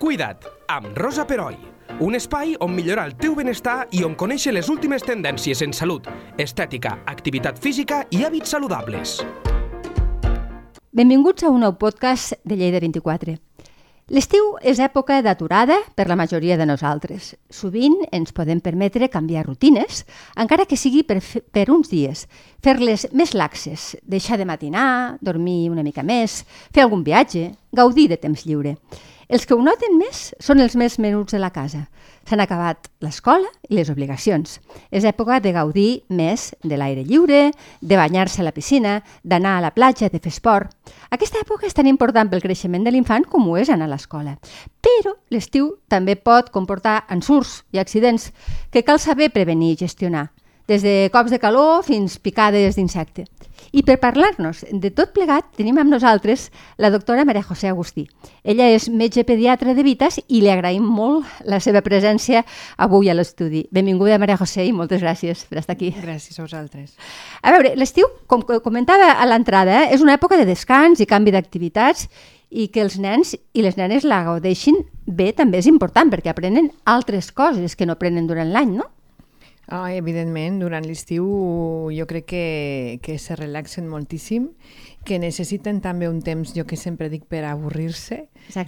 Cuida't, amb Rosa Peroi. Un espai on millorar el teu benestar i on conèixer les últimes tendències en salut, estètica, activitat física i hàbits saludables. Benvinguts a un nou podcast de Lleida 24. L'estiu és època d'aturada per la majoria de nosaltres. Sovint ens podem permetre canviar rutines, encara que sigui per, per uns dies, fer-les més laxes, deixar de matinar, dormir una mica més, fer algun viatge, gaudir de temps lliure. Els que ho noten més són els més menuts de la casa. S'han acabat l'escola i les obligacions. És època de gaudir més de l'aire lliure, de banyar-se a la piscina, d'anar a la platja, de fer esport. Aquesta època és tan important pel creixement de l'infant com ho és anar a l'escola. Però l'estiu també pot comportar ensurts i accidents que cal saber prevenir i gestionar des de cops de calor fins picades d'insecte. I per parlar-nos de tot plegat tenim amb nosaltres la doctora Maria José Agustí. Ella és metge pediatra de Vitas i li agraïm molt la seva presència avui a l'estudi. Benvinguda Maria José i moltes gràcies per estar aquí. Gràcies a vosaltres. A veure, l'estiu, com comentava a l'entrada, eh, és una època de descans i canvi d'activitats i que els nens i les nenes la gaudeixin bé també és important perquè aprenen altres coses que no aprenen durant l'any, no? Oh, evidentment, durant l'estiu jo crec que, que se relaxen moltíssim, que necessiten també un temps, jo que sempre dic, per avorrir-se,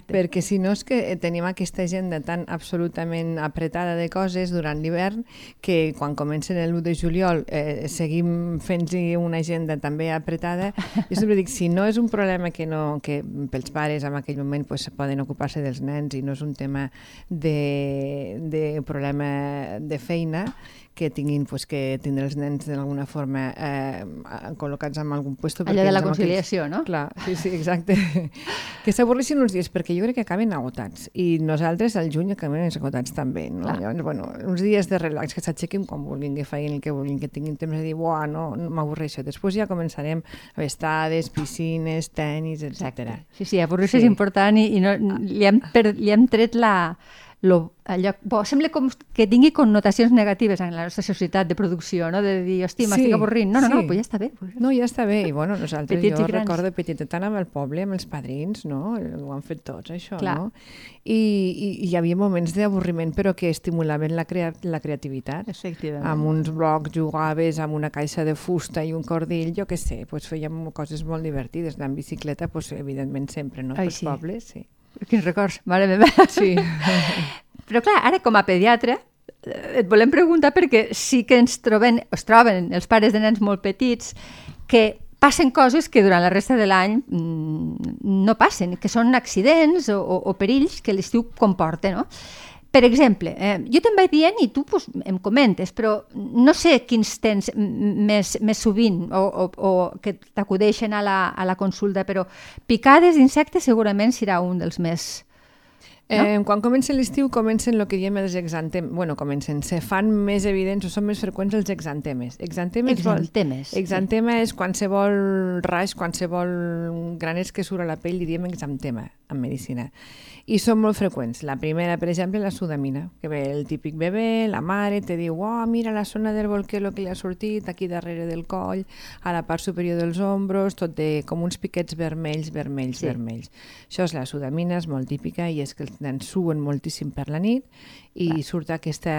perquè si no és que tenim aquesta agenda tan absolutament apretada de coses durant l'hivern que quan comencen el 1 de juliol eh, seguim fent-hi una agenda també apretada. Jo sempre dic, si no és un problema que, no, que pels pares en aquell moment pues, poden ocupar-se dels nens i no és un tema de, de problema de feina, que tinguin pues, que tindre els nens d'alguna forma eh, col·locats en algun lloc. Allò de la conciliació, aquells... no? Clar, sí, sí, exacte. que s'avorrissin uns dies, perquè jo crec que acaben agotats. I nosaltres al juny acabem agotats també. No? Llavors, bueno, uns dies de relax, que s'aixequin quan vulguin, que facin el que vulguin, que tinguin temps de dir, buah, no, no m'avorreixo. Després ja començarem a estades, piscines, tennis, etc. Sí, sí, avorrir-se sí. és important i, i no, li, hem per, li hem tret la, lo, allò, bo, sembla com que tingui connotacions negatives en la nostra societat de producció, no? de dir, hosti, m'estic sí, avorrint. No, no, sí. no, pues ja està bé. Pues... No, ja està bé. I bueno, nosaltres, Petits jo recordo tant amb el poble, amb els padrins, no? Ho han fet tots, això, Clar. no? I, i, I hi havia moments d'avorriment, però que estimulaven la, crea la creativitat. Efectivament. Amb uns blocs jugaves, amb una caixa de fusta i un cordill, jo què sé, pues fèiem coses molt divertides. Anar en bicicleta, pues, evidentment, sempre, no? Ai, Pels sí. pobles, sí. Quins records, mare meva. Sí. Però clar, ara com a pediatre eh, et volem preguntar perquè sí que ens troben, es troben els pares de nens molt petits que passen coses que durant la resta de l'any mm, no passen, que són accidents o, o, o perills que l'estiu comporta, no? Per exemple, eh, jo te'n vaig dient i tu pues, em comentes, però no sé quins tens més, més sovint o, o, o que t'acudeixen a, la, a la consulta, però picades d'insectes segurament serà un dels més... No? Eh, quan comença l'estiu comencen el que diem els exantemes. Bueno, comencen, se fan més evidents o són més freqüents els exantemes. Exantemes, exantemes vol, exantema sí. és qualsevol raix, qualsevol granets que surt a la pell, diríem exantema en medicina i són molt freqüents. La primera, per exemple, la sudamina, que ve el típic bebè, la mare te diu, oh, mira la zona del bolquer el que li ha sortit, aquí darrere del coll, a la part superior dels ombros, tot de com uns piquets vermells, vermells, sí. vermells. Això és la sudamina, és molt típica i és que els nens suen moltíssim per la nit i Clar. surt aquesta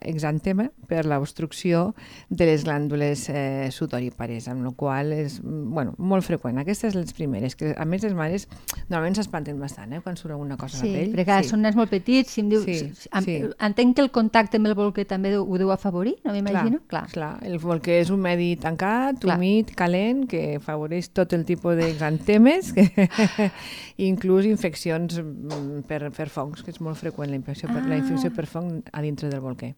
exantema per l'obstrucció de les glàndules eh, sudorípares, amb la qual és bueno, molt freqüent. Aquestes les primeres, que a més les mares normalment s'espanten bastant eh, quan surt alguna cosa sí, a la pell. perquè sí. són nens molt petits, si em diu, sí, sí. entenc que el contacte amb el bolquer també ho deu afavorir, no m'imagino? Clar, clar. clar, el bolquer és un medi tancat, clar. humit, calent, que afavoreix tot el tipus d'exantemes, que inclús infeccions mm, per, per fongs, que és molt freqüent la infecció, ah. per, la infecció per fong a dintre del bolquer.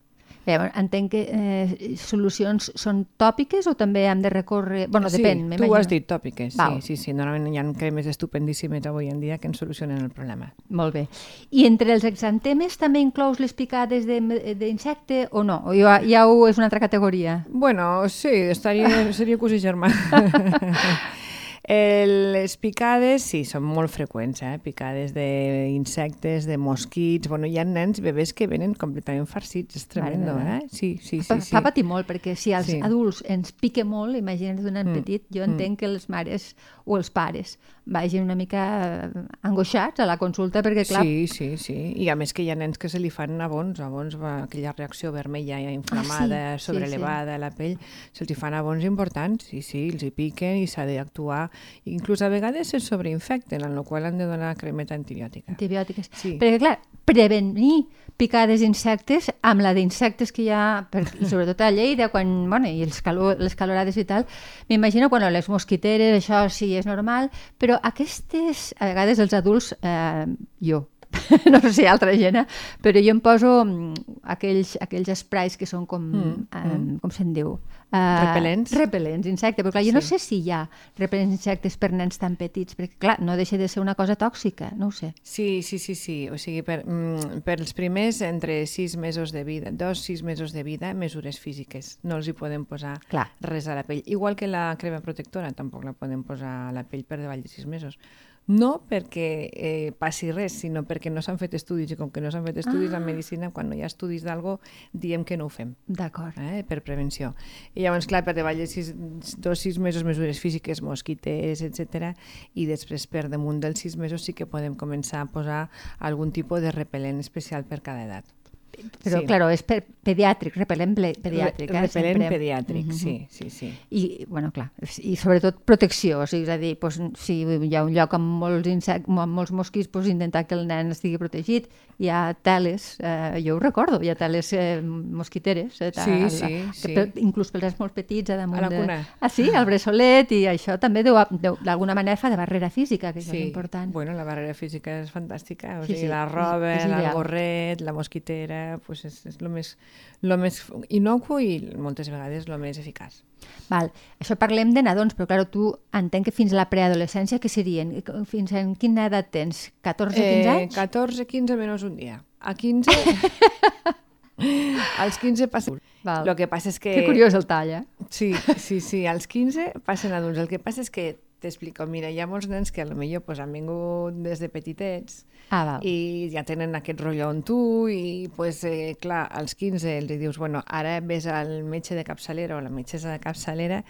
Bé, entenc que eh, solucions són tòpiques o també hem de recórrer... bueno, sí, depèn, tu ho has dit, tòpiques. Val. Sí, sí, sí. Normalment hi ha cremes estupendíssimes avui en dia que ens solucionen el problema. Molt bé. I entre els exantemes també inclous les picades d'insecte o no? O ja, ja ho és una altra categoria? Bueno, sí, estaria, seria cosí germà. El, les picades, sí, són molt freqüents, eh? picades d'insectes, de mosquits... Bueno, hi ha nens, bebès que venen completament farcits, és tremendo, eh? Sí, sí, sí. Sí. fa patir molt, perquè si als sí. adults ens pique molt, imagina't un nen mm. petit, jo mm. entenc mm. que les mares o els pares vagin una mica eh, angoixats a la consulta, perquè clar... Sí, sí, sí. I a més que hi ha nens que se li fan abons, abons aquella reacció vermella inflamada, Ah, sí, sí, sobreelevada a la pell, se'ls fan abons importants, sí, sí, els hi piquen i s'ha d'actuar. Inclús a vegades es sobreinfecten, en la qual han de donar cremeta antibiòtica. antibiòtiques. Sí. Perquè, clar, prevenir picades d'insectes amb la d'insectes que hi ha, per, sobretot a Lleida, quan, bueno, i els calor, les calorades i tal, m'imagino, bueno, les mosquiteres, això sí és normal, però aquestes, a vegades els adults, eh, jo, no sé si altra gent, eh? però jo em poso mm, aquells, aquells sprays que són com, Mm, eh, com se'n diu? Uh, Repel·lents. Repel·lents, insecte, però clar, jo no Sí. sé si hi ha repel·lents insectes per nens tan petits, perquè clar, no deixa de ser una cosa tòxica, no ho sé. Sí, sí, sí, sí. O sigui, per, mm, per els primers entre sis mesos de vida, dos, sis mesos de vida, mesures físiques. No els hi poden posar Clar. res a la pell. Igual que la crema protectora, tampoc la poden posar a la pell per davall de sis mesos. No perquè eh, passi res, sinó perquè no s'han fet estudis, i com que no s'han fet estudis Ah. en medicina, quan no hi ha estudis d'algo, diem que no ho fem D'acord. eh, per prevenció. I llavors, clar, per davall de sis, dos, sis mesos mesures físiques, mosquites, etc. I després, per damunt dels sis mesos, sí que podem començar a posar algun tipus de repel·lent especial per cada edat. Però, Sí. claro, és per pediàtric, repel·lent pediàtric. Re eh, repel·lent sempre. pediàtric, Mhm. sí, sí, sí. I, bueno, clar, i sobretot protecció, o sigui, és a dir, doncs, si hi ha un lloc amb molts, insect, amb molts mosquits, doncs, intentar que el nen estigui protegit. Hi ha teles, eh, jo ho recordo, hi ha teles eh, mosquiteres, eh, Sí, a- sí, que sí. pel- inclús pels nens molt petits, a damunt A la de... cuna. Ah, sí, al bressolet, i això també deu, deu d'alguna manera fa de barrera física, que això és important. Bueno, la barrera física és fantàstica. O Sí, sigui, sí, la roba, el gorret, la mosquitera, pues és, és lo més, lo més inocu i moltes vegades lo més eficaç. Val. Això parlem de nadons, però clar, tu entenc que fins a la preadolescència, que serien? Fins en quina edat tens? 14-15 anys? 14, 15 menys un dia. A 15... als 15 passa... Val. Lo que passa és que... Que curiós el tall, eh? Sí, sí, sí, als 15 passen adults. El que passa és que, t'explico, mira, hi ha molts nens que potser pues, han vingut des de petitets Ah, val. i ja tenen aquest rotllo amb tu i, pues, eh, clar, als 15 els dius, bueno, ara ves al metge de capçalera o la metgessa de capçalera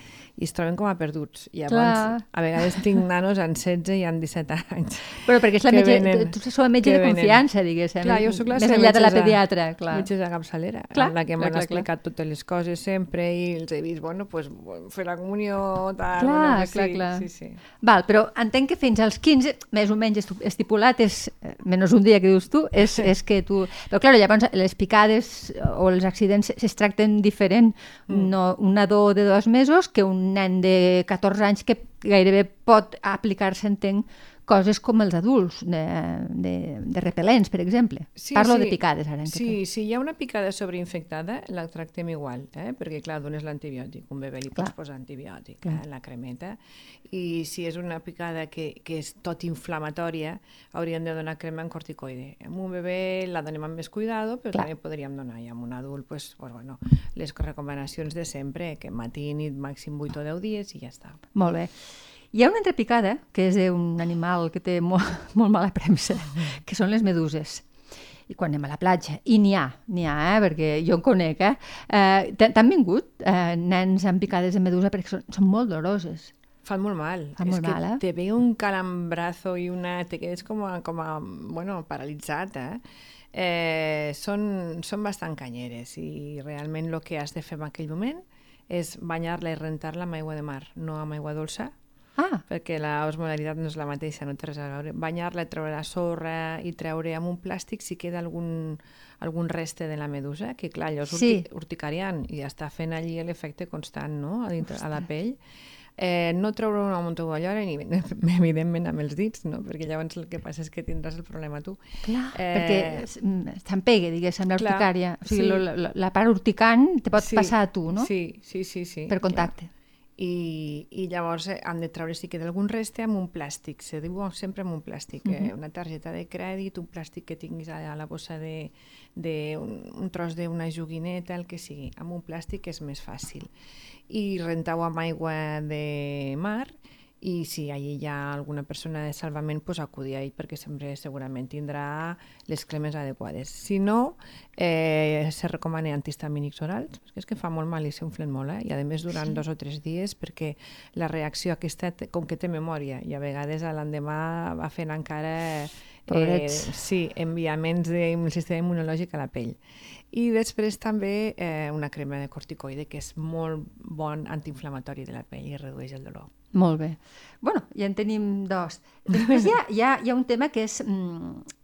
i es troben com a perduts. I llavors, Clar. a vegades tinc nanos en 16 i en 17 anys. Però perquè és la metge, venen- tu, sou metge de confiança, diguéssim. Clar, jo sóc la Més enllà de la pediatra, clar. Metgessa de capçalera, Clar, la que clar, m'han clar, explicat totes les coses sempre i els he vist, bueno, pues, fer la comunió, tal... Clar, pues, clar, sí, clar. Sí, sí. Val, però entenc que fins als 15, més o menys estipulat, és, eh, menys un dia que dius tu, és, és que tu... Però, clar, llavors les picades o els accidents es tracten diferent. Mm. No, un nadó de dos mesos que un nen de 14 anys que gairebé pot aplicar-se, entenc, coses com els adults, de, de, de repel·lents, per exemple. Parlo de picades, ara. Sí, si hi ha una picada sobreinfectada, la tractem igual, eh? perquè clar, dones l'antibiòtic, un bebè li Clar. pots posar antibiòtic, Clar. eh? la cremeta, i si és una picada que, que és tot inflamatòria, hauríem de donar crema en corticoide. Amb un bebè la donem amb més cuidado, però Clar. també podríem donar, i amb un adult, pues, pues, bueno, les recomanacions de sempre, que matí i nit màxim 8 o 10 dies i ja està. Molt bé. Hi ha una altra picada, que és d'un animal que té molt, molt mala premsa, que són les meduses. I quan anem a la platja, i n'hi ha, n'hi ha, eh? perquè jo en conec, eh? eh T'han vingut eh, nens amb picades de medusa perquè són, són molt doloroses. Fan molt mal. Fan és molt que mal, eh? te ve un calambrazo i una... te quedes com a, com a bueno, paralitzat, eh? eh són, són bastant canyeres i realment el que has de fer en aquell moment és banyar-la i rentar-la amb aigua de mar, no amb aigua dolça, Ah, perquè la osmolaritat no és la mateixa, no té res a veure. Banyar-la, treure la sorra i treure amb un plàstic si queda algun, algun reste de la medusa, que clar, allò és Sí. urti urticariant i està fent allí l'efecte constant no? a, dintre, a la pell. Eh, no treure una montoguallora ni evidentment amb els dits, no? perquè llavors el que passa és que tindràs el problema tu. clar, Eh, perquè mm, s'empegue, diguéssim, l'urticària. O sigui, sí. la, la part urticant te pot Sí, passar a tu, no? Sí, sí, sí. sí per clar. I, i llavors eh, han de treure si queda algun reste amb un plàstic, se diu sempre amb un plàstic, uh -huh. eh, una targeta de crèdit, un plàstic que tinguis a, la bossa de, de un, un tros d'una joguineta, el que sigui, amb un plàstic és més fàcil. I rentar-ho amb aigua de mar i si allí hi ha alguna persona de salvament, pues acudir a ell perquè sempre segurament tindrà les cremes adequades. Si no, eh, se recomana antihistamínics orals, perquè és que fa molt mal i s'inflen molt, eh? i a més durant sí. dos o tres dies perquè la reacció aquesta, com que té memòria, i a vegades l'endemà va fent encara eh, sí, enviaments del sistema immunològic a la pell. I després també eh, una crema de corticoide que és molt bon antiinflamatori de la pell i redueix el dolor. Molt bé. bueno, ja en tenim dos. Després hi ha, hi ha, hi ha un tema que és mm,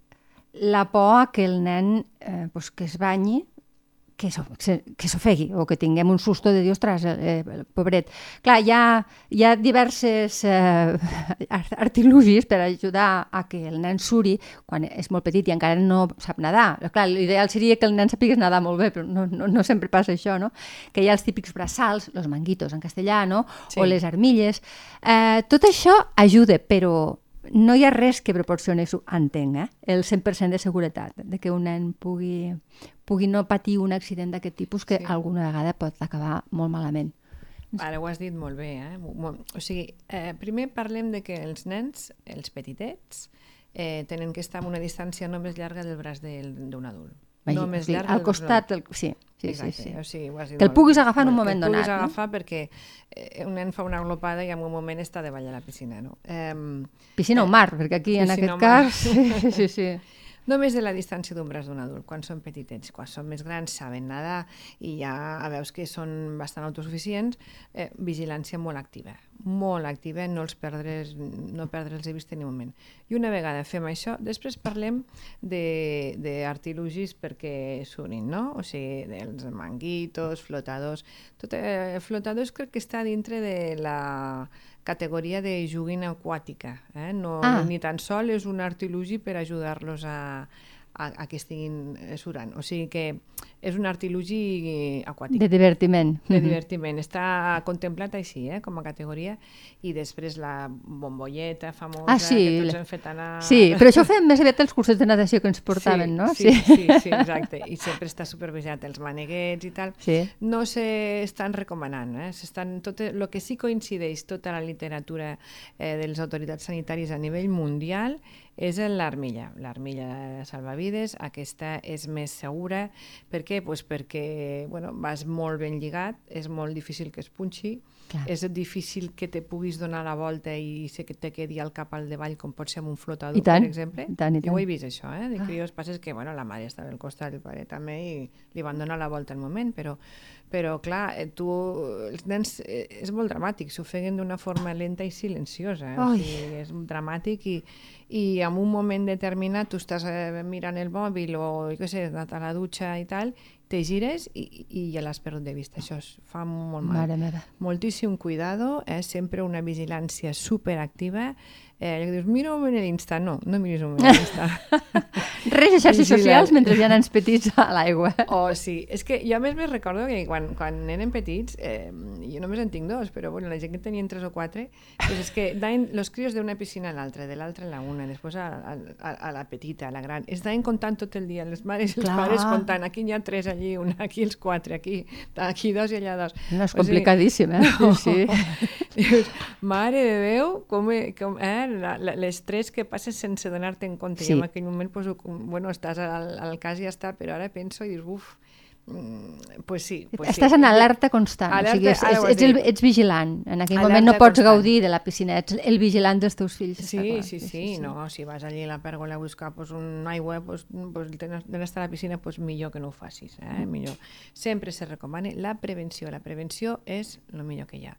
la por a que el nen eh, pues, que es banyi que s'ofegui o que tinguem un susto de dir, ostres, eh, eh, pobret. Clar, hi ha, hi ha diverses eh, artilugis per ajudar a que el nen suri quan és molt petit i encara no sap nedar. Clar, l'ideal seria que el nen sapigués nedar molt bé, però no, no, no sempre passa això, no? Que hi ha els típics braçals, los manguitos en castellà, no? Sí. O les armilles. Eh, tot això ajuda, però no hi ha res que proporcioni, entenc, eh? el 100% de seguretat, de que un nen pugui, pugui no patir un accident d'aquest tipus que sí. alguna vegada pot acabar molt malament. Ara ho has dit molt bé. Eh? O sigui, eh, primer parlem de que els nens, els petitets, eh, tenen que estar a una distància no més llarga del braç d'un adult. No més sí, llarg al costat, el, sí, sí, Exacte, sí, sí. O sigui, ho has dit que el puguis agafar en un moment donat. Que el puguis agafar no? perquè eh, un nen fa una glopada i en un moment està de la piscina. No? Eh, piscina o mar, perquè aquí en aquest cas... Sí, sí, sí. Només de la distància d'un braç d'un adult, quan són petitets. Quan són més grans saben nedar i ja veus que són bastant autosuficients, eh, vigilància molt activa, molt activa, no els perdre's, no perdre'ls de vista ni un moment. I una vegada fem això, després parlem d'artilugis perquè surin, no? O sigui, dels manguitos, flotadors... Tot, eh, flotadors crec que està dintre de la categoria de joguina aquàtica. Eh? No, ah. Ni tan sol és un artilugi per ajudar-los a, a, a que estiguin surant. O sigui que és un artilugi aquàtic. De divertiment. De divertiment. Està contemplat així, eh, com a categoria. I després la bombolleta famosa ah, sí. que tots hem fet anar... Sí, però això ho fem més aviat els cursos de natació que ens portaven, sí, no? Sí, sí, sí, sí, exacte. I sempre està supervisat els maneguets i tal. Sí. No s'estan recomanant, eh? S'estan tot el que sí coincideix tota la literatura eh, de les autoritats sanitàries a nivell mundial és l'armilla, l'armilla salvavides, aquesta és més segura. Per què? Pues perquè bueno, vas molt ben lligat, és molt difícil que es punxi, Clar. és difícil que te puguis donar la volta i se que te quedi al cap al davall, com pot ser amb un flotador, per exemple. I tant, i tant. Jo ho he vist, això, eh? de ah. crios. Passa que bueno, la mare estava al costat, el pare també, i li van donar la volta al moment, però, però clar, eh, tu, els nens eh, és molt dramàtic, s'ofeguen d'una forma lenta i silenciosa. Eh? O sigui, és dramàtic i, i en un moment determinat tu estàs eh, mirant el mòbil o, jo què sé, anat a la dutxa i tal, te gires i, i ja l'has perdut de vista. Això es fa molt mal. Mare meva. Moltíssim cuidado, eh? sempre una vigilància superactiva eh, allò que dius, mira un moment l'Insta. No, no miris un moment l'Insta. Res de xarxes socials mentre hi ha nens petits a l'aigua. Oh, sí. És que jo a més me recordo que quan, quan eren petits, eh, jo només en tinc dos, però bueno, la gent que tenien tres o quatre, pues és que daven los crios d'una piscina a l'altra, de l'altra a la una, després a, a, a, la petita, a la gran. Es daven comptant tot el dia, les mares i els Clar. pares comptant, aquí hi ha tres allí, una aquí els quatre, aquí, aquí dos i allà dos. No, és complicadíssim, eh? No. Sí. Dius, mare de Déu, com, com eh? L'estrès que passes sense donar-te en compte. Sí. I en aquell moment, pues, bueno, estàs al, al cas i ja està, però ara penso i dius, uf, mm, pues sí. Pues Estàs sí. en alerta constant, alerta, o sigui, ets, ets, ets, el, ets vigilant. En aquell alerta moment no pots constant. gaudir de la piscina, ets el vigilant dels teus fills. Sí, sí, sí, sí, sí, no, si vas allí a la pèrgola a buscar pues, un aigua, pues, pues, d'estar a la piscina, pues, millor que no ho facis, eh? Mm. millor. Sempre se recomana la prevenció, la prevenció és el millor que hi ha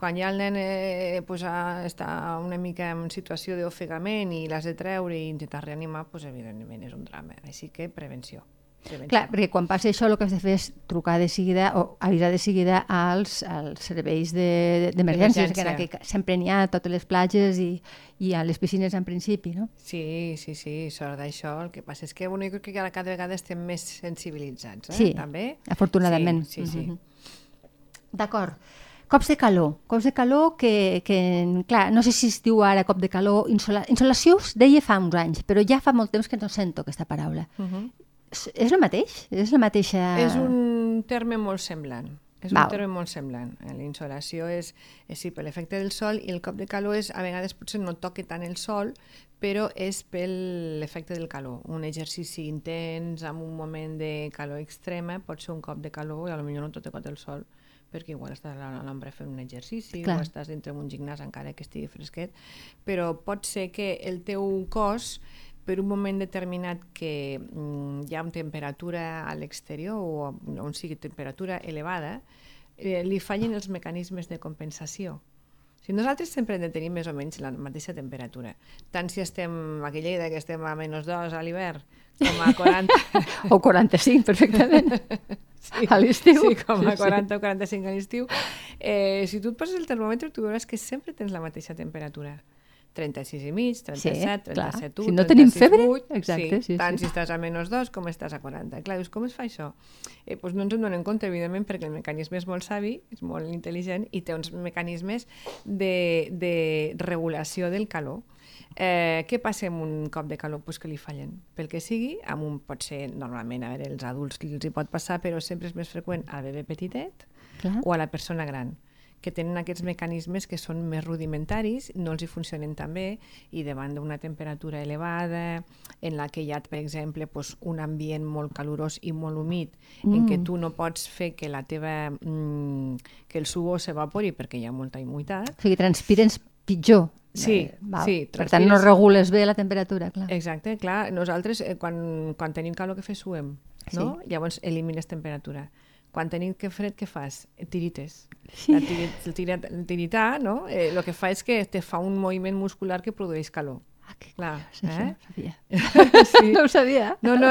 quan ja el nen eh, pues, està una mica en situació d'ofegament i l'has de treure i intentar reanimar, pues, evidentment és un drama. Així que prevenció. prevenció. Clar, perquè quan passa això el que has de fer és trucar de seguida o avisar de seguida als, als serveis d'emergències, de, que aquell, sempre n'hi ha a totes les platges i, i a les piscines en principi, no? Sí, sí, sí, sort d'això. El que passa és que bueno, jo crec que cada, cada vegada estem més sensibilitzats, eh? Sí, També. afortunadament. Sí, sí, sí. Mm -hmm. D'acord. Cops de calor, cops de calor que, que, clar, no sé si es diu ara cop de calor, insola... insolació us deia fa uns anys, però ja fa molt temps que no sento aquesta paraula. Uh -huh. És, és el mateix? És la mateixa... És un terme molt semblant. És Val. un terme molt semblant. Eh, La insolació és, és sí, per l'efecte del sol i el cop de calor és, a vegades potser no toca tant el sol, però és per l'efecte del calor. Un exercici intens, amb un moment de calor extrema, pot ser un cop de calor i potser no tocat el sol perquè igual estàs a l'ombra fent un exercici Clar. o estàs dintre d'un gimnàs encara que estigui fresquet, però pot ser que el teu cos per un moment determinat que mm, hi ha una temperatura a l'exterior o on sigui temperatura elevada, eh, li fallin els mecanismes de compensació. Si nosaltres sempre hem de tenir més o menys la mateixa temperatura, tant si estem a Lleida que estem a menys 2 a l'hivern, com a 40... O 45, perfectament. sí, a l'estiu. Sí, com a Sí, sí. 40 o 45 a l'estiu. Eh, si tu et poses el termòmetre, tu veuràs que sempre tens la mateixa temperatura. 36 i mig, 37, clar. 37 Si no tenim 36 febre, vuit, exacte, sí, tant sí. si estàs a menys 2 com estàs a 40. Clar, dius, com es fa això? Eh, doncs no ens en donem compte, evidentment, perquè el mecanisme és molt savi, és molt intel·ligent i té uns mecanismes de, de regulació del calor. Eh, què passa amb un cop de calor? Pues que li fallen. Pel que sigui, amb un pot ser, normalment, a veure, els adults els hi pot passar, però sempre és més freqüent al bebè petitet Clar. o a la persona gran que tenen aquests mecanismes que són més rudimentaris, no els hi funcionen tan bé i davant d'una temperatura elevada en la que hi ha, per exemple, doncs, un ambient molt calorós i molt humit mm. en què tu no pots fer que la teva mm, que el suor s'evapori perquè hi ha molta humitat, O sigui, transpirens pitjor. Sí, Eh, val. sí, Per tant, no transpires- regules bé la temperatura, clar. Exacte, clar, nosaltres eh, quan, quan tenim calor que fer suem, no? Llavors elimines temperatura. Quan tenim que fred, què fas? Tirites. La tiri, el, tira, el tiritar, no? Eh, el que fa és que te fa un moviment muscular que produeix calor. Ah, que Clar, curiós, això eh? no sabia. sí. No ho sabia. No, no,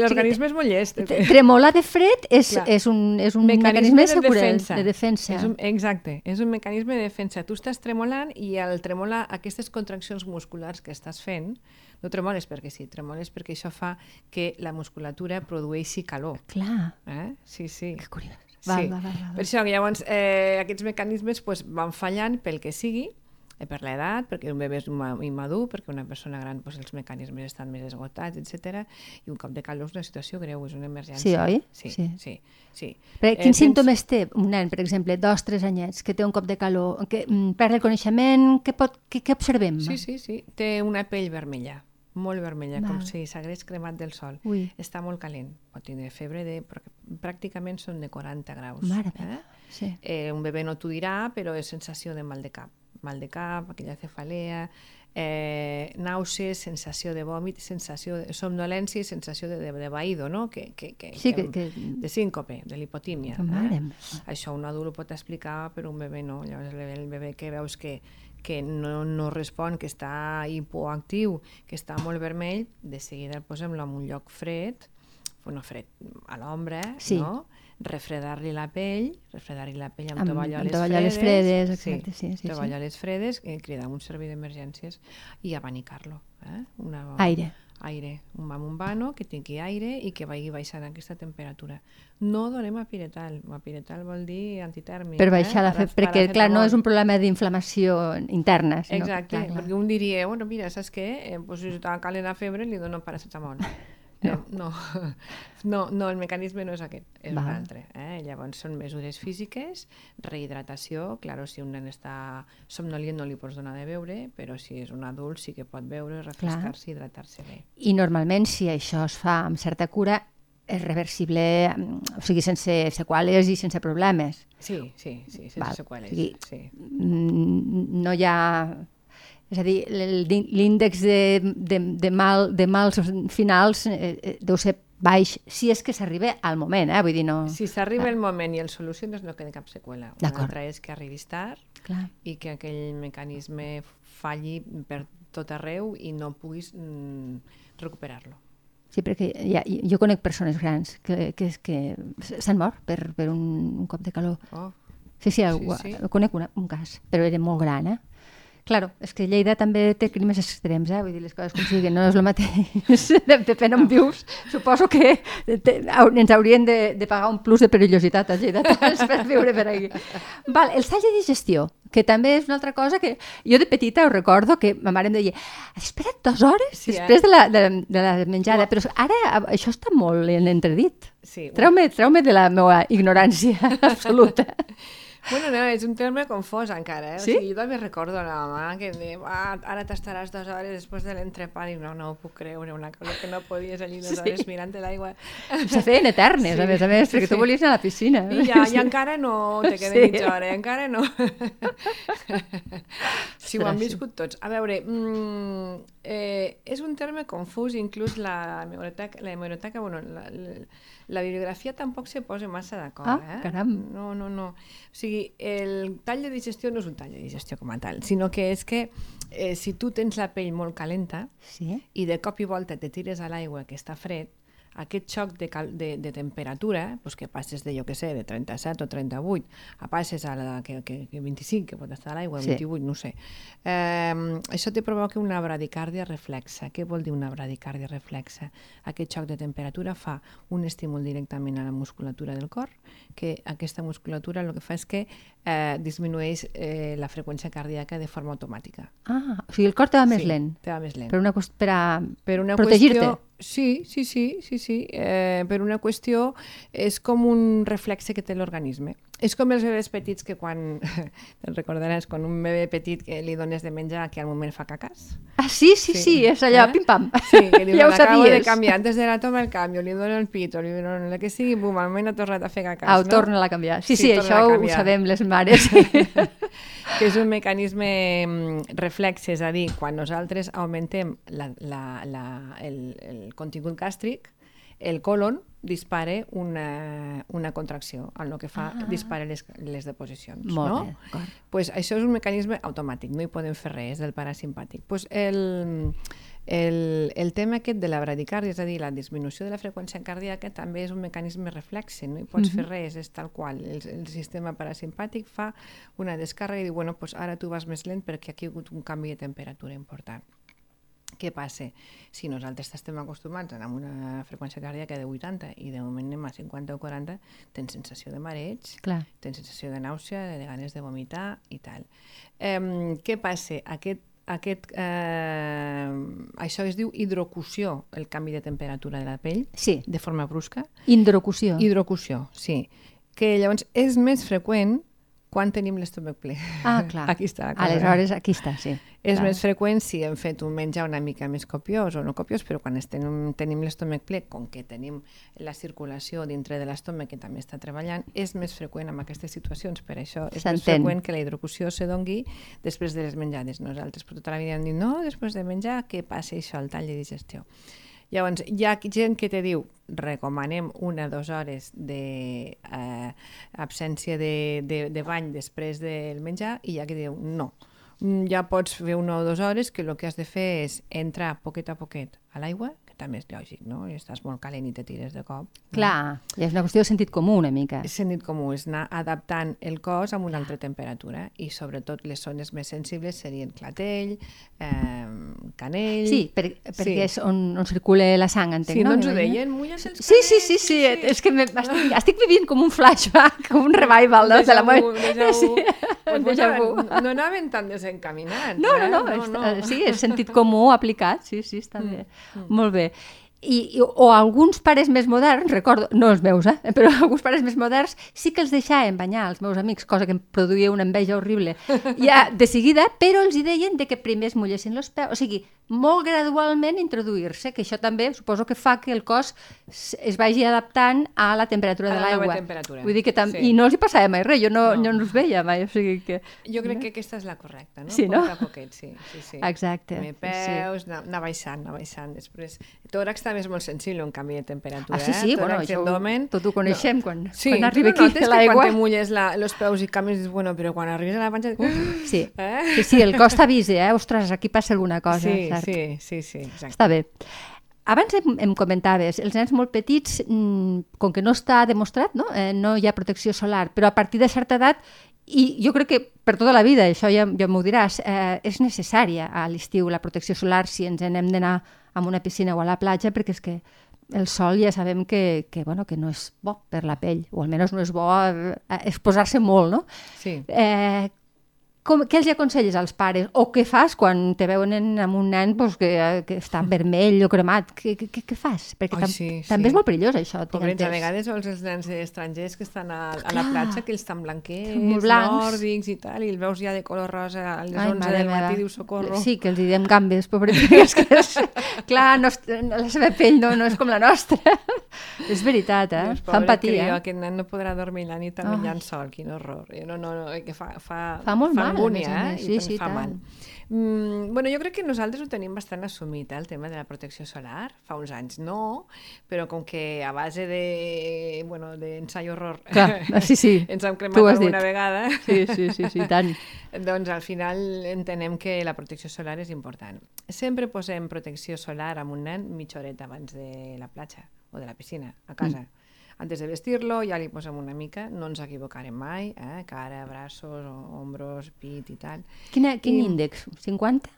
l'organisme és molt llest. T- Tremolar de fred és, Clar. és un, és un mecanisme, de, seguretat, de defensa. És un, exacte, és un mecanisme de defensa. Tu estàs tremolant i al tremolar aquestes contraccions musculars que estàs fent, no tremoles perquè sí, tremoles perquè això fa que la musculatura produeixi calor. Clar, Eh? Sí, sí. que curiós. Sí. Val, val, val, val. Per això llavors eh, aquests mecanismes pues, van fallant pel que sigui, eh, per l'edat, perquè un bebè és imma- immadur, perquè una persona gran pues, els mecanismes estan més esgotats, etc. I un cop de calor és una situació greu, és una emergència. Sí, oi? Sí, Sí. sí. sí. Però Eh, quins tens- símptomes té un nen, per exemple, dos, tres anyets, que té un cop de calor, que mm, perd el coneixement, què, pot, què, què observem? Sí, sí, sí. Té una pell vermella, molt vermella, com Val. si s'hagués cremat del sol. Ui. Està molt calent, pot tindre febre de... perquè pràcticament són de 40 graus. Mare Eh? sí. Eh, un bebè no t'ho dirà, però és sensació de mal de cap. Mal de cap, aquella cefalea, eh, nàusees, sensació de vòmit, sensació de somnolència i sensació de, de, de vaïdo, no? Que, que, que, Sí, que- que- De síncope, de lipotímia. Mare Eh? Això un adult ho pot explicar, però un bebè no. Llavors el bebè, que veus que, que no, no respon, que està hipoactiu, que està molt vermell, de seguida el posem-lo en un lloc fred, bueno, fred, a l'ombra, Sí. no? Refredar-li la pell, refredar-li la pell amb, Amb- tovalloles, amb tovalloles fredes, exacte, sí, sí, sí. tovalloles fredes, eh, cridar un servei d'emergències i abanicar-lo. Eh? Una, Aire. aire, un, vano que tingui aire i que vagi baixant aquesta temperatura. No donem apiretal. Apiretal vol dir antitèrmic. Per baixar la Para- febre, perquè, clar, no és un problema d'inflamació interna. Sinó, Exacte, clar, clar. perquè un diria, bueno, mira, saps què? Eh, pues si està calent la febre, li dono paracetamol. No. Eh, no. no, no, el mecanisme no és aquest, és Val. un altre. Eh? Llavors són mesures físiques, rehidratació, claro, si un nen està somnolient no li pots donar de beure, però si és un adult sí que pot beure, refrescar-se i hidratar-se bé. I normalment, si això es fa amb certa cura, és reversible, mm, o sigui, sense seqüales i sense problemes. Sí, sí, sí, sense Val. seqüeles. O sigui, Sí. Mm, No hi ha... És a dir, l'índex de, de, de, mal, de mals finals eh, eh, deu ser baix, si és que s'arriba al moment, eh? Vull dir, no... Si s'arriba el moment i el soluciones no queda cap seqüela. Una altra és que arribis tard Clar. i que aquell mecanisme falli per tot arreu i no puguis mm, recuperar-lo. Sí, perquè ja, jo conec persones grans que, que, que s'han mort per, per un, un cop de calor. Oh, Sí, sí, Sí, sí. conec una, un cas, però era molt gran, eh? Claro, és que Lleida també té climes extrems, eh? vull dir, les coses com siguin, no és el mateix. Depèn on vius. Suposo que te, ens haurien de, de pagar un plus de perillositat als lleidatans per viure per aquí. Val, el sall de digestió, que també és una altra cosa que jo de petita ho recordo que ma mare em deia espera't dues hores Sí, eh? després de la, de, la- de la menjada, però ara això està molt en entredit. Sí, Treu-me treu de la meva ignorància absoluta. Bueno, no, és un terme confós encara, eh? Sí? O sigui, jo també recordo la mama que em deia, ah, ara t'estaràs dues hores després de l'entrepà, i no, no ho puc creure, una cosa que no podies allí dues Sí. hores mirant l'aigua. Se feien eternes, Sí, a més a més, sí, perquè tu sí. volies anar a la piscina. I ja, i encara no te queda Sí. mitja hora, encara no. sí, ho han viscut tots. A veure, mm, eh, és un terme confús, inclús la hemeroteca, la, hemeroteca bueno, la, la, la bibliografia tampoc se posa massa d'acord. Ah, eh? caram. No, no, no. O sigui, el tall de digestió no és un tall de digestió com a tal, sinó que és que eh, si tu tens la pell molt calenta, Sí. i de cop i volta te tires a l'aigua que està fred, aquest xoc de, cal, de, de temperatura, doncs que passes de, jo que sé, de 37 o 38, a passes a la, que, que, que 25, que pot estar a l'aigua, Sí. 28, no sé. Eh, això te provoca una bradicàrdia reflexa. Què vol dir una bradicàrdia reflexa? Aquest xoc de temperatura fa un estímul directament a la musculatura del cor, que aquesta musculatura el que fa és que eh, disminueix eh, la freqüència cardíaca de forma automàtica. Ah, o sigui, el cor te va més Sí, lent. Te va més lent. Per, una, per a per una protegir-te. qüestió... Sí, sí, sí, sí, sí. Eh, per una qüestió és com un reflexe que té l'organisme. És com els bebès petits que quan, te'n recordaràs, quan un bebè petit que li dones de menjar que al moment fa cacàs. Ah, sí, sí, sí, Sí. és allò, Eh? pim-pam. Sí, que diu, ja ho l'acabo de sabies. canviar, antes de la toma el canvio, li dono el pito, li dono el que sigui, bum, al moment ha tornat a fer cacàs, Ah, ho no? torna a canviar. Sí, Sí, sí, això ho sabem les mares. que és un mecanisme mm, reflex, és a dir, quan nosaltres augmentem la, la, la, el, el contingut gàstric, el colon dispara una, una contracció, el que fa ah. dispara les, les deposicions. Molt no? bé, pues això és un mecanisme automàtic, no hi podem fer res, del parasimpàtic. Pues el, el, el tema aquest de la bradicàrdia, és a dir, la disminució de la freqüència cardíaca, també és un mecanisme reflexe, no hi pots fer res, és tal qual. El, el sistema parasimpàtic fa una descàrrega i diu, bueno, pues ara tu vas més lent perquè aquí ha hagut un canvi de temperatura important. Què passa? Si nosaltres estem acostumats a anar amb una freqüència cardíaca de 80 i de moment anem a 50 o 40, tens sensació de mareig, Clar. tens sensació de nàusea, de ganes de vomitar i tal. Eh, què passa? Aquest, aquest, eh, això es diu hidrocució, el canvi de temperatura de la pell, Sí, de forma brusca. hidrocució. Hidrocució, sí. Que llavors és més freqüent quan tenim l'estómac ple. Ah, clar. Aquí està la cosa. Aleshores, aquí està, sí. És clar. més freqüent si hem fet un menjar una mica més copiós o no copiós, però quan estem, tenim l'estómac ple, com que tenim la circulació dintre de l'estómac que també està treballant, és més freqüent en aquestes situacions. Per això és més freqüent que la hidrocució se dongui després de les menjades. Nosaltres per tota la vida hem dit, no, després de menjar, què passa això, el tall de digestió? Llavors, hi ha gent que te diu recomanem una o dues hores d'absència de, eh, de, de bany després del menjar i hi ha que diu no, Mm, ja pots fer una o dues hores que el que has de fer és entrar poquet a poquet a l'aigua, també és lògic, no? I estàs molt calent i te tires de cop. Clar, ja és una qüestió de sentit comú una mica. És sentit comú, és anar adaptant el cos a una altra temperatura i sobretot les zones més sensibles serien clatell, eh, canell... Sí, per, perquè Sí. és on, on circula la sang, entenc, Sí, no ens ho Imagina? deien? Mulla't els Sí, sí, sí, cabells, sí, és que me, estic, estic vivint com un flashback, com un revival de, de la meva... Déjà vu, Sí, Pues no, déjà vu. anaven, no anaven tan desencaminats. No, no, eh? no, no, no. sí, és sentit comú aplicat, sí, sí, està Mm, bé. Molt bé. I, i, o alguns pares més moderns, recordo, no els meus, eh, però alguns pares més moderns sí que els deixaven banyar els meus amics, cosa que em produïa una enveja horrible, ja de seguida, però els hi deien de que primer es mullessin els peus, o sigui, molt gradualment introduir-se, que això també suposo que fa que el cos es vagi adaptant a la temperatura A de la nova l'aigua. Vull dir que tam... sí. I no els hi passava mai res, jo no, No. no, no els veia mai, o sigui que... Jo crec que aquesta és la correcta, no? Sí, no? Poquet a poquet, sí. sí, sí. Exacte, Primer sí. peus, anar, anar baixant, anar baixant. Després, tòrax també és molt sensible, un canvi de temperatura. Ah, sí, sí, eh? bueno, això abdomen. tot ho coneixem quan- sí, quan arriba no aquí que l'aigua. quan te mulles la, los peus i canvis, dius, bueno, però quan arribes a la panxa... Uf, Sí. Eh? sí, sí, el cos t'avisa, eh? Ostres, aquí passa alguna cosa, sí, cert? sí, sí, sí, exacte. Està bé. Abans em, em comentaves, els nens molt petits, mm, com que no està demostrat, no? Eh, no hi ha protecció solar, però a partir de certa edat I jo crec que per tota la vida, això ja, ja m'ho diràs, eh, és necessària a l'estiu la protecció solar si ens n'hem d'anar a una piscina o a la platja, perquè és que el sol ja sabem que, que, bueno, que no és bo per la pell, o almenys no és bo eh, exposar-se molt, no? Sí. Eh, com, què els aconselles als pares? O què fas quan te veuen amb un nen pues, que, que està vermell o cremat? Què, què, què fas? Perquè Ai, tam sí, també sí. és molt perillós, això. Pobrets, a vegades veus els nens estrangers que estan a, a la platja, que ells estan blanquets, nòrdics i tal, i els veus ja de color rosa a les Ai, 11 mare del matí, dius socorro. Sí, que els hi diem gambes, pobretes, que és, clar, no, la seva pell no, no és com la nostra. és veritat, eh? Fa pobre empatia. crió, aquest nen no podrà dormir la nit Ai. menjant sol, quin horror. Eh, No, no, no, eh, que fa, fa, Fa molt mal, a angúnia, eh? Sí, I sí, fa tant. mal. Mm, bueno, jo crec que nosaltres ho tenim bastant assumit, eh, el tema de la protecció solar. Fa uns anys no, però com que a base de, bueno, d'ensai horror Clar, sí, sí, ens hem cremat alguna dit. vegada, Sí, sí, sí, sí, tant. doncs al final entenem que la protecció solar és important. Sempre posem protecció solar amb un nen mitja horeta abans de la platja o de la piscina, a casa. Mm. Antes de vestir-lo ja li posem una mica, no ens equivocarem mai, eh? cara, braços, ombros, pit i tal. Quina, quin I- índex? 50?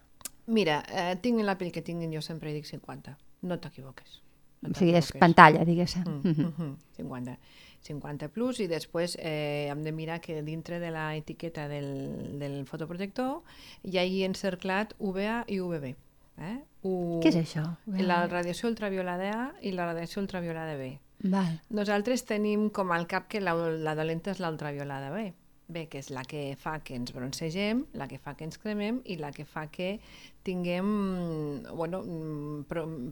Mira, eh, tinguin la pell que tinguin, jo sempre dic 50. No t'equivoques. No o sigui, és pantalla, diguéssim. Mm, mm -hmm. 50. 50 plus i després eh, hem de mirar que dintre de la etiqueta del, del fotoprotector hi hagi encerclat UVA i UVB. Eh? U... Què és això? La radiació ultraviolada A i la radiació ultraviolada B. Val. Nosaltres tenim com al cap que la, la dolenta és l'ultraviolada B. B, que és la que fa que ens broncegem, la que fa que ens cremem i la que fa que tinguem bueno,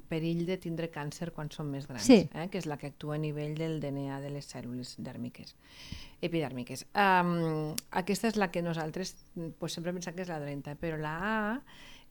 perill de tindre càncer quan som més grans, Sí. eh? que és la que actua a nivell del DNA de les cèl·lules dèrmiques, epidèrmiques. Um, aquesta és la que nosaltres pues, sempre pensem que és la dolenta, però la A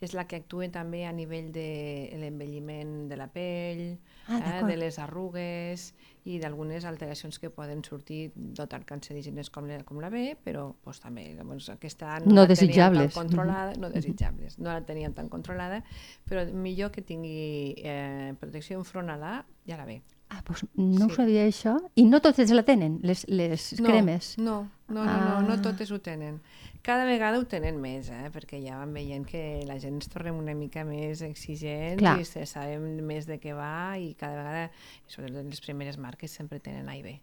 és la que actua també a nivell de l'envelliment de la pell, Ah, eh, de les arrugues i d'algunes alteracions que poden sortir no tant cancerígenes com la, com la B, però pues, també doncs, aquesta No la teníem desitjables. Tan controlada, no desitjables, no la teníem tan controlada, però millor que tingui eh, protecció enfront a la i a la B. Ah, doncs no ho Sí. sabia això. I no totes la tenen, les, les No, cremes. No, no, no, no, no Ah. totes ho tenen. Cada vegada ho tenen més, eh? perquè ja van veient que la gent ens tornem una mica més exigents Clar. i se sabem més de què va i cada vegada, sobretot les primeres marques, sempre tenen A i B.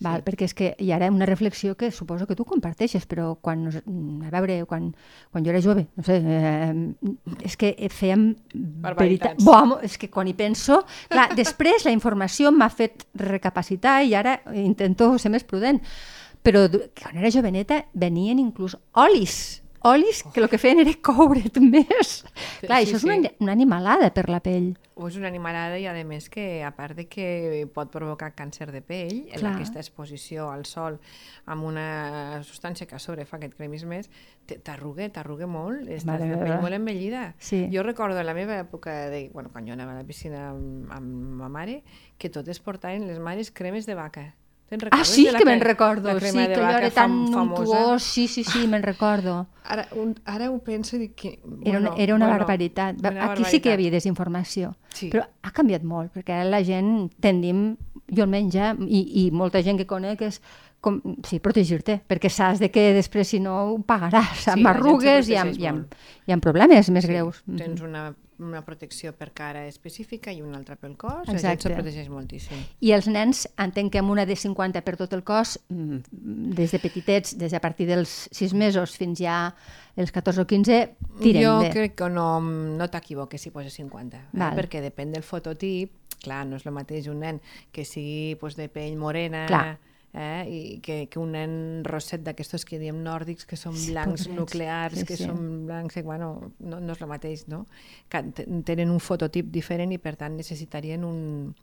Val, perquè és que hi ara una reflexió que suposo que tu comparteixes, però quan, nos- a veure, quan, quan jo era jove, no sé, eh, és que fèiem... Barbaritats. Bo, és que quan hi penso... Clar, després la informació m'ha fet recapacitar i ara intento ser més prudent. Però quan era joveneta venien inclús olis, olis que el que feien era coure't més. Clar, Sí, això és sí. una, una animalada per la pell. O és una animalada i, a més, que a part de que pot provocar càncer de pell, en Clar. aquesta exposició al sol amb una substància que a sobre fa que et cremis més, te- t'arruga, t'arruga molt, estàs la pell molt envellida. Sí. Jo recordo la meva època, de, bueno, quan jo anava a la piscina amb, amb ma mare, que totes portaven les mares cremes de vaca. Te'n Ah, recordes sí, de la que me'n recordo. la Sí, crema de que allò era tan fam- famosa? Sí, sí, sí, me'n recordo. Ara, un, ara ho penso i dic que... Era una, bueno, era una bueno, barbaritat. Una Aquí sí que hi barbaritat. havia desinformació. Sí. Però ha canviat molt, perquè ara la gent tendim, jo almenys ja, i, i molta gent que conec, és com, sí, protegir-te, perquè saps de que després, si no, ho pagaràs Sí, amb se arrugues i amb, i, amb, i amb problemes més Sí, greus. Tens una, una protecció per cara específica i una altra pel cos, la gent Exacte. se protegeix moltíssim. I els nens, entenc que amb una de 50 per tot el cos, mm, des de petitets, des de a partir dels 6 mesos fins ja els 14 o 15, tiren jo bé. crec que no, no t'equivoques si poses 50, eh? Perquè depèn del fototip, clar, no és el mateix un nen que sigui pues, de pell morena, Clar. Eh? i que, que un nen roset d'aquestos que diem nòrdics, que són Sí, blancs pobrets. nuclears, Sí, que sí. són blancs, i, bueno, no, no és el mateix, no? Que te- tenen un fototip diferent i per tant necessitarien un,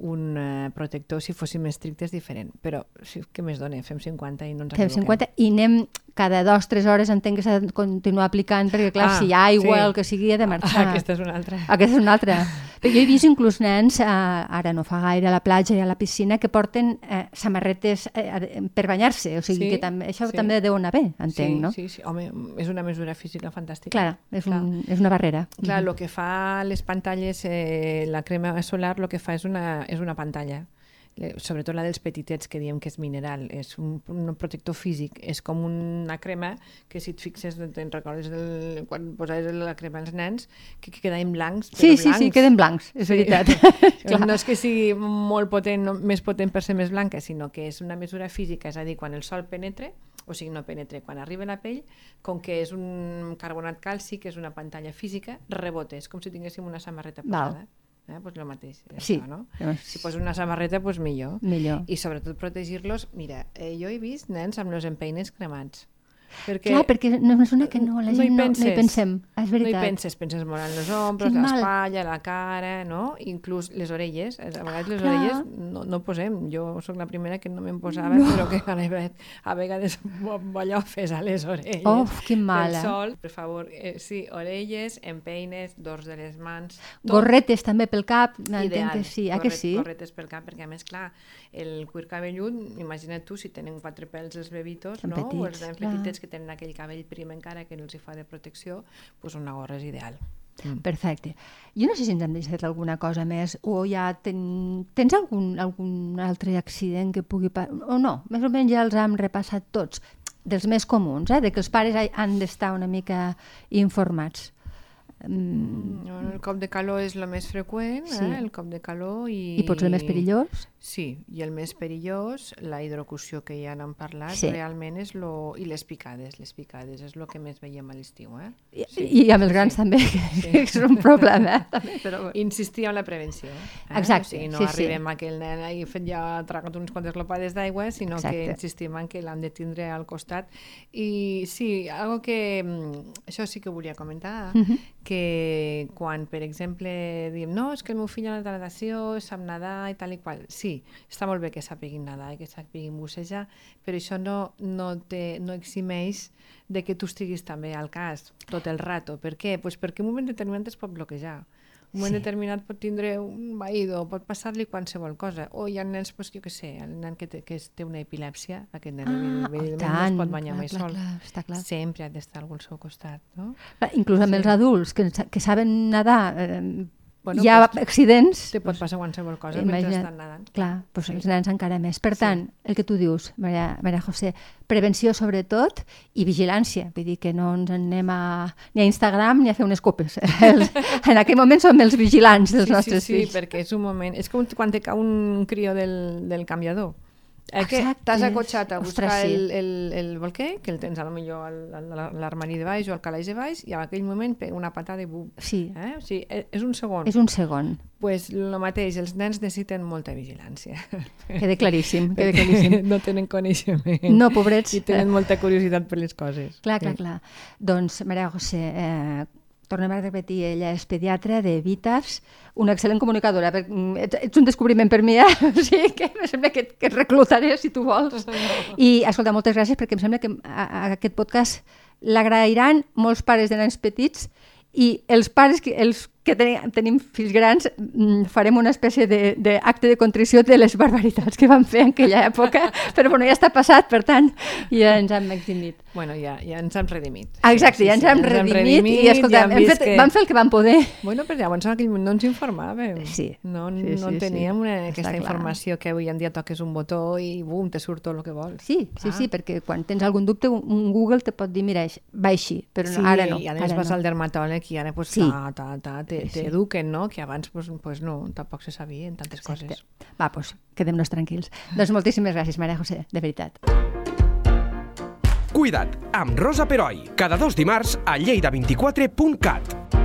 un eh, protector, si fóssim estrictes, diferent. Però, sí, què més dona? Fem 50 i no ens Fem equivoquem. 50 i anem cada dos o tres hores entenc que s'ha de continuar aplicant perquè clar, Ah, si hi ha aigua sí. el que sigui ha de marxar. Ah, aquesta és una altra. Aquesta és una altra. Però jo he vist inclús nens, eh, ara no fa gaire a la platja i a la piscina, que porten eh, samarretes eh, per banyar-se. O sigui Sí, que també, això sí. també deu anar bé, entenc, sí, no? Sí, sí. Home, és una mesura física fantàstica. Clar, és, Clar. un, és una barrera. Clar, el que fa les pantalles, eh, la crema solar, el que fa és una, és una pantalla. Sobretot la dels petitets que diem que és mineral, és un, un protector físic, és com una crema que si et fixes, te'n recordes del, quan posaves la crema als nens, que, que quedaven blancs, però Sí, sí, blancs. sí, queden blancs, és veritat. Clar. no és que sigui molt potent, no, més potent per ser més blanca, sinó que és una mesura física, és a dir, quan el sol penetre, o sigui, no penetre, quan arriba a la pell, com que és un carbonat càlcic, és una pantalla física, rebota, és com si tinguéssim una samarreta Val. Eh? Pues lo mateix. Ja Sí, no? Si poses una samarreta, pues millor. Millor. I sobretot protegir-los. Mira, eh, jo he vist nens amb els empeines cremats. Perquè Clar, perquè no me sona que no, la no hi gent no, no, penses. hi pensem. És No hi veritat. penses, penses molt en els ombros, l'espatlla, la cara, no? Inclús les orelles. A vegades les Clar. orelles no, no posem. Jo sóc la primera que no me'n posava, no. però que a vegades, ballofes a les orelles. Uf, quin mala. Del sol, per favor, eh, sí, orelles, empeines, dors de les mans... tot Gorretes també pel cap, entenc que sí. Ah, que Gorret- sí? Gorretes pel cap, perquè a més, clar, el cuir cabellut, imagina't tu, si tenen quatre pèls els bebitos, Són no? o els petits, nens clar. Que tenen aquell cabell prim encara que no els hi fa de protecció, doncs una gorra és ideal. Mm. Perfecte. Jo no sé si ens hem deixat alguna cosa més o ja ten... tens algun, algun altre accident que pugui... O no, més o menys ja els hem repassat tots, dels més comuns, eh? de que els pares ha- han d'estar una mica informats. Mm, El cop de calor és el més freqüent, Sí. eh? el cop de calor i... I potser el més perillós? Sí, i el més perillós, la hidrocució que ja n'hem parlat, Sí. realment és lo... i les picades, les picades és el que més veiem a l'estiu, eh? I, I amb els grans també, que, que és un problema. eh? També, però... Insistir en la prevenció. Eh? Exacte, O sigui, no sí, sí. arribem a que el nen hagi fet ja ha tragat uns quantes lopades d'aigua, sinó Exacte. que insistim en que l'hem de tindre al costat. I sí, algo que... mm, Això sí que volia comentar, Mhm. Que quan, per exemple, diem no, és que el meu fill a la natació sap nedar i tal i qual. Sí, està molt bé que sàpiguin nedar i que sàpiguin bussejar, però això no, no, te, no eximeix de que tu estiguis també al cas tot el rato. Per què? Pues perquè en un moment determinat es pot bloquejar. Un moment Sí. determinat pot tindre un vaïdo, pot passar-li qualsevol cosa. O hi ha nens, pues, jo què sé, el nen que té, que té una epilèpsia, aquest nen Ah, evidentment oh, no es tant, pot banyar clar, mai clar, sol. clar, està clar. Sempre ha d'estar algú al seu costat, no? Clar, Inclús amb els adults que, que saben nedar, eh, Bueno, hi ha pues, accidents. Te pot passar qualsevol cosa mentre Imagina't. estan nedant. Clar, doncs Sí. els nens encara més. Per tant, el que tu dius, Maria, Maria José, prevenció sobretot i vigilància. Vull dir que no ens anem a, ni a Instagram ni a fer unes copes. Els, en aquell moment som els vigilants dels sí, nostres sí, sí, fills. perquè és un moment... És com quan te cau un crió del, del canviador. Eh, que t'has acotxat a buscar Ostres, sí. el, el, el bolquer, que el tens a lo millor a l'armari de baix o al calaix de baix, i en aquell moment pega una patada i bum. Sí, Eh? O sigui, eh, és un segon. és un segon. pues el mateix, els nens necessiten molta vigilància. Queda claríssim, queda claríssim. no tenen coneixement. No, pobrets. I tenen molta curiositat per les coses. Clar, clar, Sí. clar. Doncs, Maria José, eh, tornem a repetir, ella és pediatra de Vitas, una excel·lent comunicadora. Mm, ets, ets un descobriment per mi, eh? O sigui que em sembla que, que et reclutaré, si tu vols. I, escolta, moltes gràcies, perquè em sembla que a, a aquest podcast l'agrairan molts pares de nens petits i els pares, que, els que tenim, tenim fills grans, mm, farem una espècie d'acte de, d'acte de contrició de les barbaritats que vam fer en aquella època, però bueno, ja està passat, per tant, ja ens hem eximit. Bueno, ja, ja ens hem redimit. Ah, Exacte, ja ens hem redimit, i escolta, ja hem hem fet, que- vam fer el que vam poder. Bueno, però llavors en aquell moment no ens informàvem. Sí. No, Sí, no sí, sí. teníem una, Està aquesta clar. informació que avui en dia toques un botó i bum, te surt tot el que vols. Sí, sí, Ah. sí, perquè quan tens algun dubte, un- Google te pot dir, mira, va així, però no, sí, ara no. i a més ara vas no. al dermatòleg i ara pues, Sí. ta, ta, ta, te- Sí, sí. T'eduquen, no? Que abans pues, pues no, tampoc se sabien tantes Exacte. coses. Va, doncs, quedem-nos tranquils. doncs moltíssimes gràcies, Maria José, de veritat. Cuida't, amb Rosa Peroi, cada dos dimarts a lleida24.cat.